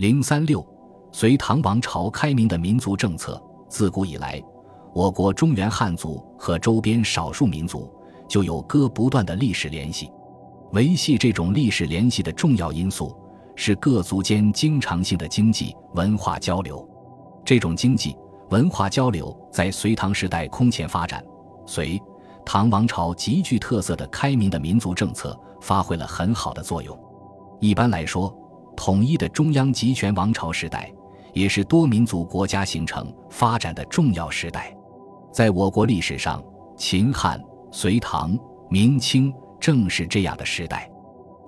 零三六，隋唐王朝开明的民族政策，自古以来，我国中原汉族和周边少数民族就有割不断的历史联系。维系这种历史联系的重要因素是各族间经常性的经济文化交流。这种经济文化交流在隋唐时代空前发展。隋唐王朝极具特色的开明的民族政策发挥了很好的作用。一般来说，统一的中央集权王朝时代，也是多民族国家形成发展的重要时代。在我国历史上，秦汉、隋唐、明清正是这样的时代。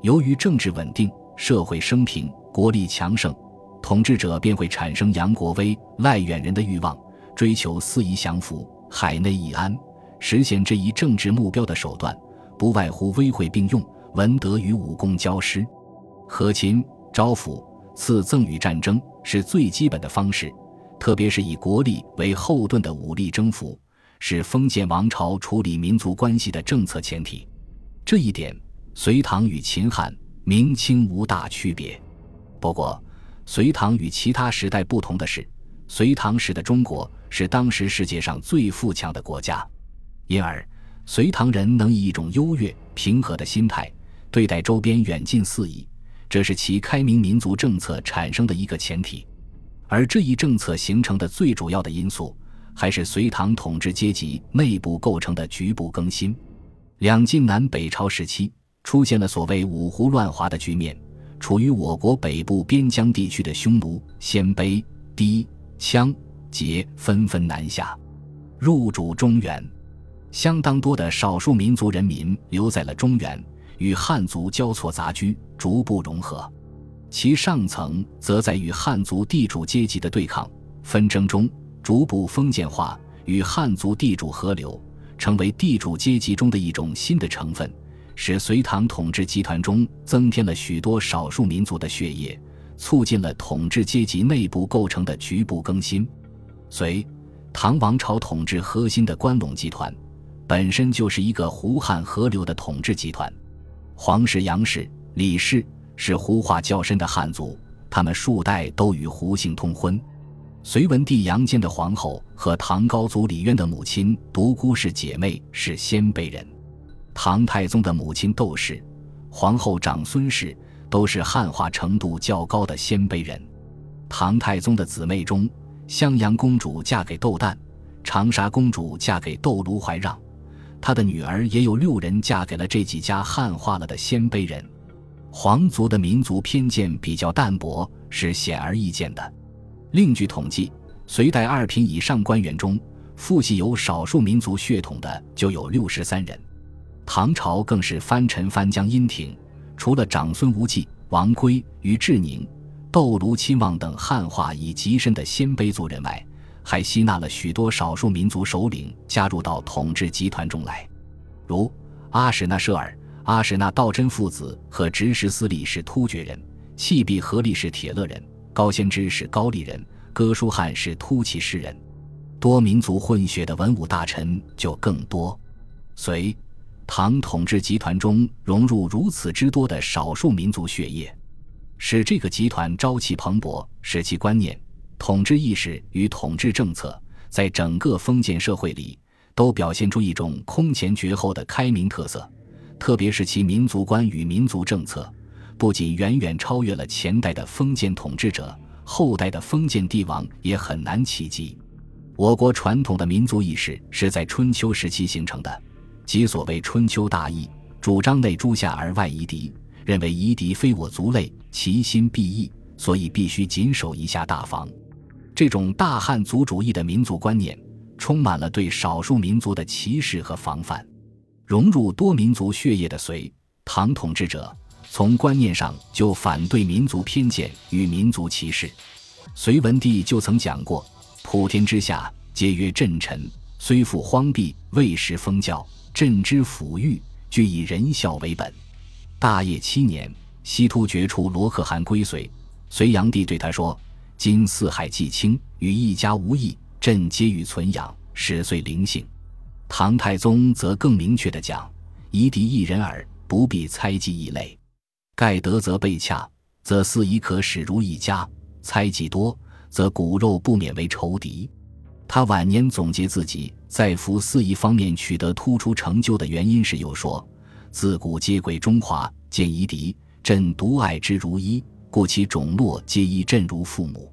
由于政治稳定、社会升平、国力强盛，统治者便会产生杨国威、赖远人的欲望，追求四夷降服、海内易安。实现这一政治目标的手段，不外乎威惠并用、文德与武功交施。和秦。招抚、赐赠与战争是最基本的方式，特别是以国力为后盾的武力征服，是封建王朝处理民族关系的政策前提。这一点，隋唐与秦汉、明清无大区别。不过，隋唐与其他时代不同的是，隋唐时的中国是当时世界上最富强的国家，因而，隋唐人能以一种优越、平和的心态对待周边远近四夷。这是其开明民族政策产生的一个前提，而这一政策形成的最主要的因素，还是隋唐统治阶级内部构成的局部更新。两晋南北朝时期出现了所谓五胡乱华的局面，处于我国北部边疆地区的匈奴、鲜卑、氐、羌、羯纷纷南下，入主中原，相当多的少数民族人民留在了中原。与汉族交错杂居，逐步融合，其上层则在与汉族地主阶级的对抗纷争中逐步封建化，与汉族地主合流，成为地主阶级中的一种新的成分，使隋唐统治集团中增添了许多少数民族的血液，促进了统治阶级内部构成的局部更新。隋唐王朝统治核心的关陇集团，本身就是一个胡汉合流的统治集团。黄氏、杨氏、李氏是胡化较深的汉族，他们数代都与胡姓通婚。隋文帝杨坚的皇后和唐高祖李渊的母亲独孤氏姐妹是鲜卑人。唐太宗的母亲窦氏、皇后长孙氏都是汉化程度较高的鲜卑人。唐太宗的姊妹中，襄阳公主嫁给窦旦，长沙公主嫁给窦卢怀让。他的女儿也有六人嫁给了这几家汉化了的鲜卑人，皇族的民族偏见比较淡薄是显而易见的。另据统计，隋代二品以上官员中，父系有少数民族血统的就有六十三人。唐朝更是藩臣藩将殷廷，除了长孙无忌、王圭、于志宁、窦卢亲王等汉化已极深的鲜卑族人外。还吸纳了许多少数民族首领加入到统治集团中来，如阿史那舍尔、阿史那道真父子和执事司礼是突厥人，契必合力是铁勒人，高仙芝是高丽人，哥舒翰是突骑士人，多民族混血的文武大臣就更多。隋唐统治集团中融入如此之多的少数民族血液，使这个集团朝气蓬勃，使其观念。统治意识与统治政策，在整个封建社会里都表现出一种空前绝后的开明特色，特别是其民族观与民族政策，不仅远远超越了前代的封建统治者，后代的封建帝王也很难企及。我国传统的民族意识是在春秋时期形成的，即所谓春秋大义，主张内诸夏而外夷狄，认为夷狄非我族类，其心必异，所以必须谨守一下大防。这种大汉族主义的民族观念，充满了对少数民族的歧视和防范。融入多民族血液的隋唐统治者，从观念上就反对民族偏见与民族歧视。隋文帝就曾讲过：“普天之下，皆曰朕臣，虽复荒僻，未失封教。朕之抚育，俱以仁孝为本。”大业七年，西突厥出罗可汗归隋，隋炀帝对他说。今四海既清，与一家无异，朕皆予存养，始遂灵性。唐太宗则更明确地讲：“夷狄一人耳，不必猜忌异类。盖德则被洽，则四夷可使如一家。猜忌多，则骨肉不免为仇敌。他晚年总结自己在服四夷方面取得突出成就的原因时，又说：“自古皆贵中华，见夷狄，朕独爱之如一，故其种落皆依朕如父母。”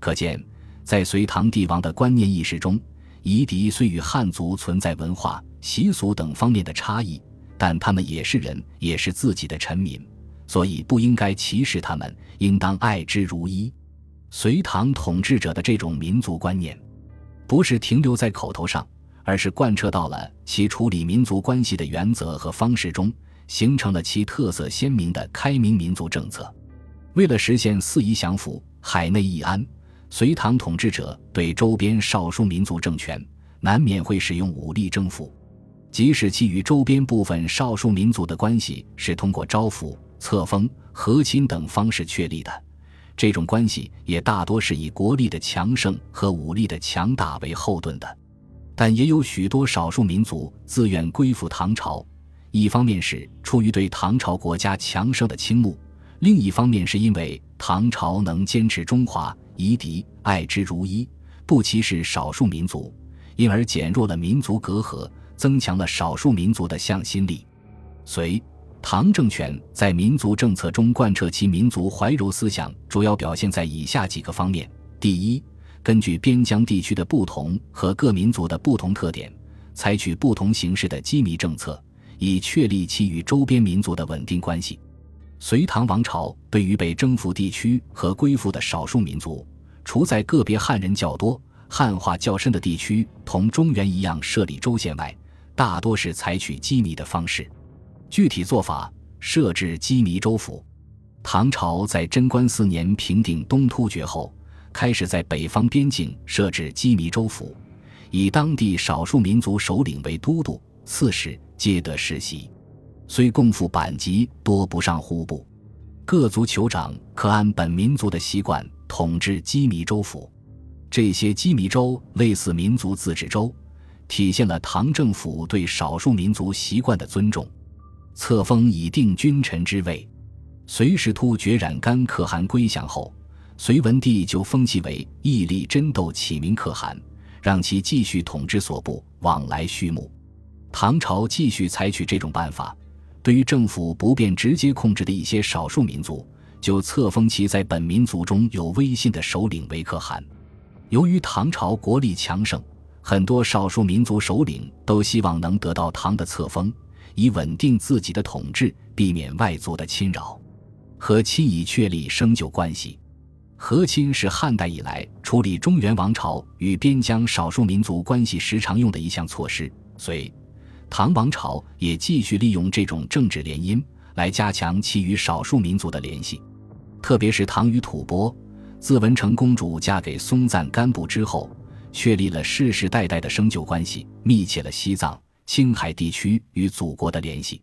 可见，在隋唐帝王的观念意识中，夷狄虽与汉族存在文化、习俗等方面的差异，但他们也是人，也是自己的臣民，所以不应该歧视他们，应当爱之如一。隋唐统治者的这种民族观念。不是停留在口头上，而是贯彻到了其处理民族关系的原则和方式中，形成了其特色鲜明的开明民族政策。为了实现四夷降服、海内易安，隋唐统治者对周边少数民族政权难免会使用武力征服，即使其与周边部分少数民族的关系是通过招抚、册封、和亲等方式确立的。这种关系也大多是以国力的强盛和武力的强大为后盾的，但也有许多少数民族自愿归附唐朝，一方面是出于对唐朝国家强盛的倾慕，另一方面是因为唐朝能坚持中华，夷狄爱之如一，不歧视少数民族，因而减弱了民族隔阂，增强了少数民族的向心力。隋。唐政权在民族政策中贯彻其民族怀柔思想，主要表现在以下几个方面：第一，根据边疆地区的不同和各民族的不同特点，采取不同形式的羁縻政策，以确立其与周边民族的稳定关系。隋唐王朝对于被征服地区和归附的少数民族，除在个别汉人较多、汉化较深的地区同中原一样设立州县外，大多是采取羁縻的方式。具体做法设置羁縻州府。唐朝在贞观四年平定东突厥后，开始在北方边境设置羁縻州府，以当地少数民族首领为都督，刺史皆得世袭。虽共赴版籍多不上户部，各族酋长可按本民族的习惯统治羁縻州府。这些羁縻州类似民族自治州，体现了唐政府对少数民族习惯的尊重。册封以定君臣之位，隋使突厥冉干可汗归降后，隋文帝就封其为义利真斗启明可汗，让其继续统治所部，往来畜牧。唐朝继续采取这种办法，对于政府不便直接控制的一些少数民族，就册封其在本民族中有威信的首领为可汗。由于唐朝国力强盛，很多少数民族首领都希望能得到唐的册封。以稳定自己的统治，避免外族的侵扰。和亲以确立生就关系。和亲是汉代以来处理中原王朝与边疆少数民族关系时常用的一项措施。所以、唐王朝也继续利用这种政治联姻来加强其与少数民族的联系。特别是唐与吐蕃，自文成公主嫁给松赞干布之后，确立了世世代代的生就关系，密切了西藏。青海地区与祖国的联系，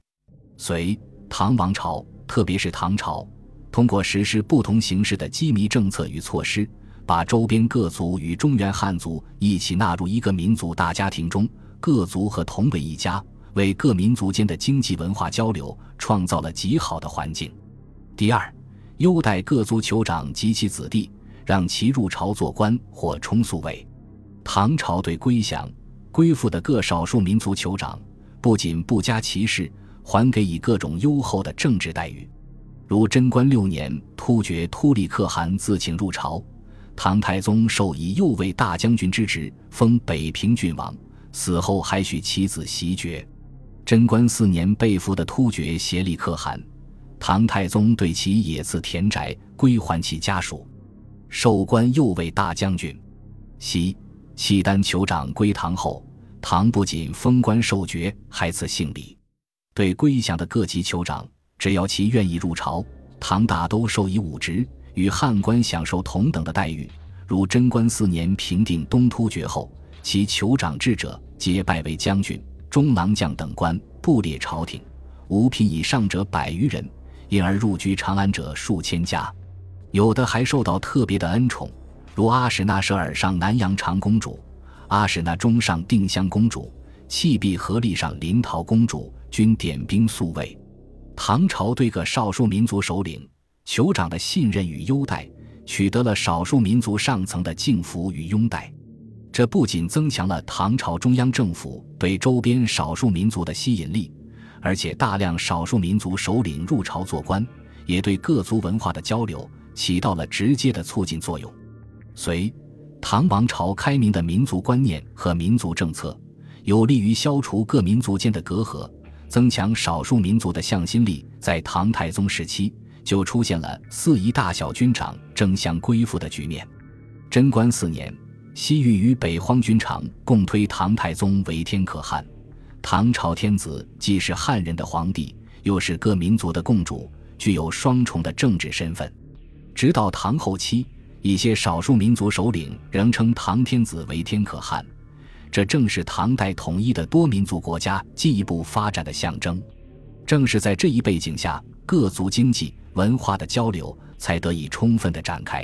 隋唐王朝，特别是唐朝，通过实施不同形式的羁縻政策与措施，把周边各族与中原汉族一起纳入一个民族大家庭中，各族和同为一家，为各民族间的经济文化交流创造了极好的环境。第二，优待各族酋长及其子弟，让其入朝做官或充宿卫。唐朝对归降。归附的各少数民族酋长，不仅不加歧视，还给予各种优厚的政治待遇。如贞观六年，突厥突利可汗自请入朝，唐太宗授以右卫大将军之职，封北平郡王。死后还许其子袭爵。贞观四年被俘的突厥协力可汗，唐太宗对其也赐田宅，归还其家属，授官右卫大将军。袭契丹酋长归唐后。唐不仅封官授爵，还赐姓李。对归降的各级酋长，只要其愿意入朝，唐大都授以武职，与汉官享受同等的待遇。如贞观四年平定东突厥后，其酋长制者皆拜为将军、中郎将等官，布列朝廷。五品以上者百余人，因而入居长安者数千家。有的还受到特别的恩宠，如阿史那舍尔上南阳长公主。阿史那中上定襄公主、弃璧合力上临洮公主均点兵宿卫。唐朝对各少数民族首领、酋长的信任与优待，取得了少数民族上层的敬服与拥戴。这不仅增强了唐朝中央政府对周边少数民族的吸引力，而且大量少数民族首领入朝做官，也对各族文化的交流起到了直接的促进作用。隋唐王朝开明的民族观念和民族政策，有利于消除各民族间的隔阂，增强少数民族的向心力。在唐太宗时期，就出现了四夷大小军长争相归附的局面。贞观四年。西域与北荒军长共推唐太宗为天可汗，唐朝天子既是汉人的皇帝，又是各民族的共主，具有双重的政治身份。直到唐后期，一些少数民族首领仍称唐天子为天可汗，这正是唐代统一的多民族国家进一步发展的象征。正是在这一背景下，各族经济文化的交流才得以充分的展开。